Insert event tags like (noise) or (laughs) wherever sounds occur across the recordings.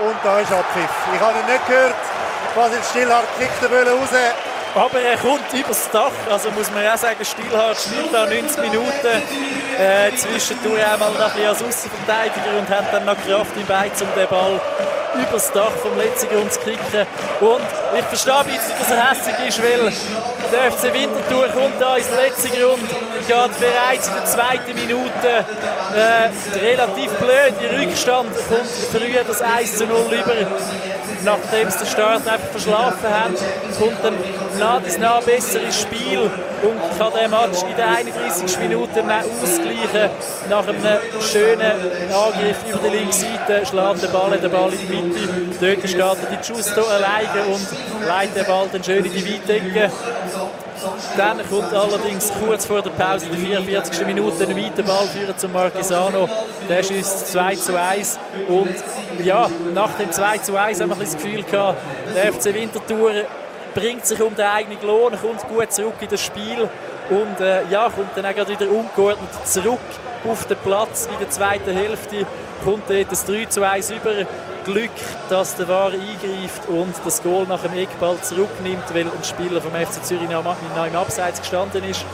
und da ist Abpfiff. Ich habe ihn nicht gehört. Basil Stillhardt kickt den Böllen raus. Aber er kommt übers Dach, also muss man auch sagen, Stillhardt spielt da 90 Minuten. Äh, zwischendurch einmal noch ein als Außenverteidiger und hat dann noch Kraft im Bein, um den Ball übers Dach vom letzten Grund zu kicken. Und ich verstehe ein bisschen, dass er hässlich ist, weil der FC Winterthur kommt da ins letzte Grund, geht bereits in der zweiten Minute äh, relativ blöd in Rückstand, kommt früher das 1 zu 0 über, nachdem sie den Start einfach verschlafen haben, kommt dann nah bis nah besser ins Spiel und kann den Match in der 31. Minute ausgleichen. Nach einem schönen Angriff über die linke Seite schlägt der Ball, der Ball in die Mitte. Dort startet die Giusto alleine und leitet den Ball dann schön in die Weitecke. Dann kommt allerdings kurz vor der Pause, in der 44. Minute, ein weiter Ball führen zum Marquisano. Der schießt 2 zu 1. Und ja, nach dem 2 zu 1 haben wir das Gefühl gehabt, der FC Winterthur bringt sich um den eigenen Lohn, kommt gut zurück in das Spiel und äh, ja, kommt dann auch wieder ungeordnet zurück auf den Platz in der zweiten Hälfte. Kommt dort das 3 zu 1 über. Glück, dass der War eingreift und das Goal nach dem Eckball zurücknimmt, weil ein Spieler vom FC Zürich noch im Abseits gestanden ist.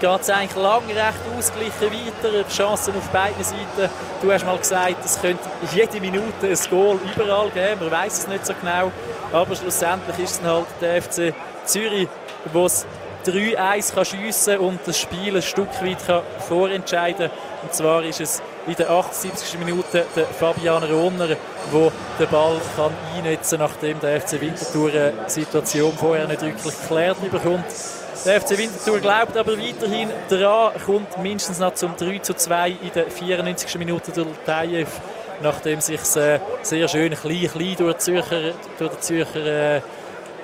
Geht es eigentlich lang recht ausgeglichen weiter, Chancen auf beiden Seiten. Du hast mal gesagt, es könnte jede Minute ein Goal überall geben, man weiß es nicht so genau, aber schlussendlich ist es halt der FC Zürich, wo es 3-1 schiessen kann und das Spiel ein Stück weit kann vorentscheiden. Und zwar ist es in der 78. Minute der Fabian Rohner, der den Ball kann einnetzen kann, nachdem der FC Winterthur die Situation vorher nicht wirklich geklärt bekommt. Der FC Winterthur glaubt aber weiterhin daran, kommt mindestens noch zum 3 zu 2 in der 94. Minute durch Tajev, nachdem sich äh, sehr schön klein, klein durch, Zürcher, durch den Zürcher äh,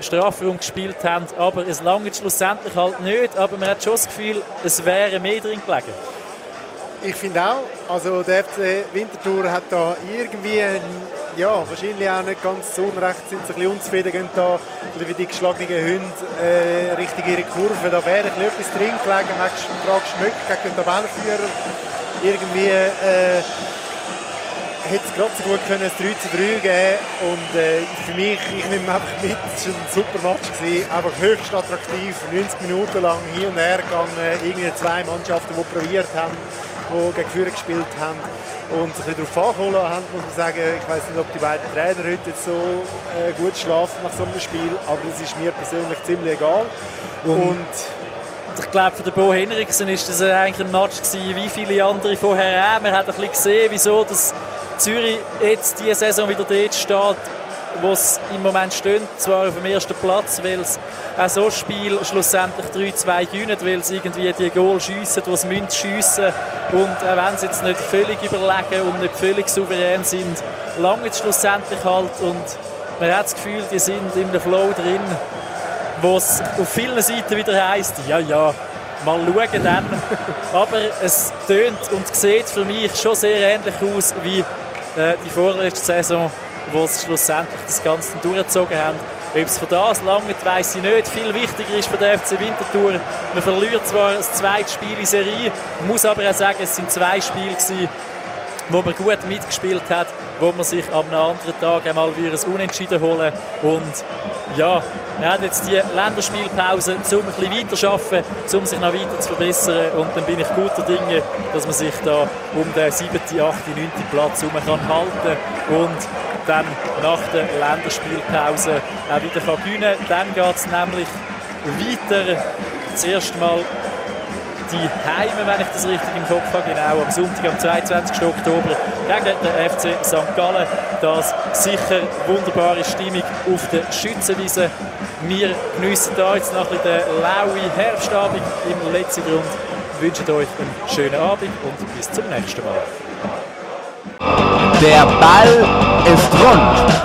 Strafraum gespielt haben. Aber es lange schlussendlich halt nicht. Aber man hat schon das Gefühl, es wäre mehr drin gelegen. Ich finde auch, also der FC Winterthur hat da irgendwie, ja, wahrscheinlich auch nicht ganz zu Unrecht, sind sie ein bisschen unzufrieden, gehen da wie die geschlagenen Hunde äh, Richtung ihre Kurve. Da wäre ein etwas drin gelegen, man fragt Schmück gegen den Tabellenführer. Irgendwie äh, hätte es gerade so gut können, ein 3 zu 3 geben und äh, für mich, ich nehme einfach mit, es war ein super Match, gewesen, einfach höchst attraktiv, 90 Minuten lang hier und her gegangen, irgendwie zwei Mannschaften, die probiert haben, die gegen Führer gespielt haben und sich darauf angeholt haben, muss man sagen. Ich weiß nicht, ob die beiden Trainer heute so äh, gut schlafen nach so einem Spiel, aber es ist mir persönlich ziemlich egal. Und, und ich glaube, für den Bo Henriksen ist das eigentlich ein Match gewesen, wie viele andere vorher auch. Man hat ein bisschen gesehen, wieso das Zürich jetzt diese Saison wieder dort steht, wo es im Moment steht, zwar auf dem ersten Platz, weil es auch so Spiel schlussendlich 3-2 gewinnen, weil sie irgendwie die Goal schiessen, die sie müssen schiessen und auch wenn sie jetzt nicht völlig überlegen und nicht völlig souverän sind, lange es schlussendlich halt und man hat das Gefühl, die sind in der Flow drin, wo es auf vielen Seiten wieder heisst, ja, ja, mal schauen dann. (laughs) Aber es tönt und sieht für mich schon sehr ähnlich aus wie äh, die vorletzte Saison, wo sie schlussendlich das Ganze durchgezogen haben. Ob es für das lange weiss ich nicht. Viel wichtiger ist für den FC Winterthur. Man verliert zwar das zweite Spiel in Serie, muss aber auch sagen, es sind zwei Spiele wo man gut mitgespielt hat, wo man sich am anderen Tag einmal wieder ein Unentschieden holen und ja, man hat jetzt die Länderspielpause, um ein bisschen weiterzuarbeiten, um sich noch weiter zu verbessern und dann bin ich guter Dinge, dass man sich da um den 7., 8., 9. Platz herum kann halten und dann nach der Länderspielpause auch wieder kann gewinnen Dann geht es nämlich weiter. Zuerst mal Heime, wenn ich das richtig im Kopf habe, genau am Sonntag, am 22. Oktober gegen den FC St. Gallen. Das sicher wunderbare Stimmung auf der Schützenwiese. Wir geniessen hier jetzt noch ein den lauen Herbstabend im letzten Grund. Wünschen euch einen schönen Abend und bis zum nächsten Mal. Der Ball ist rund.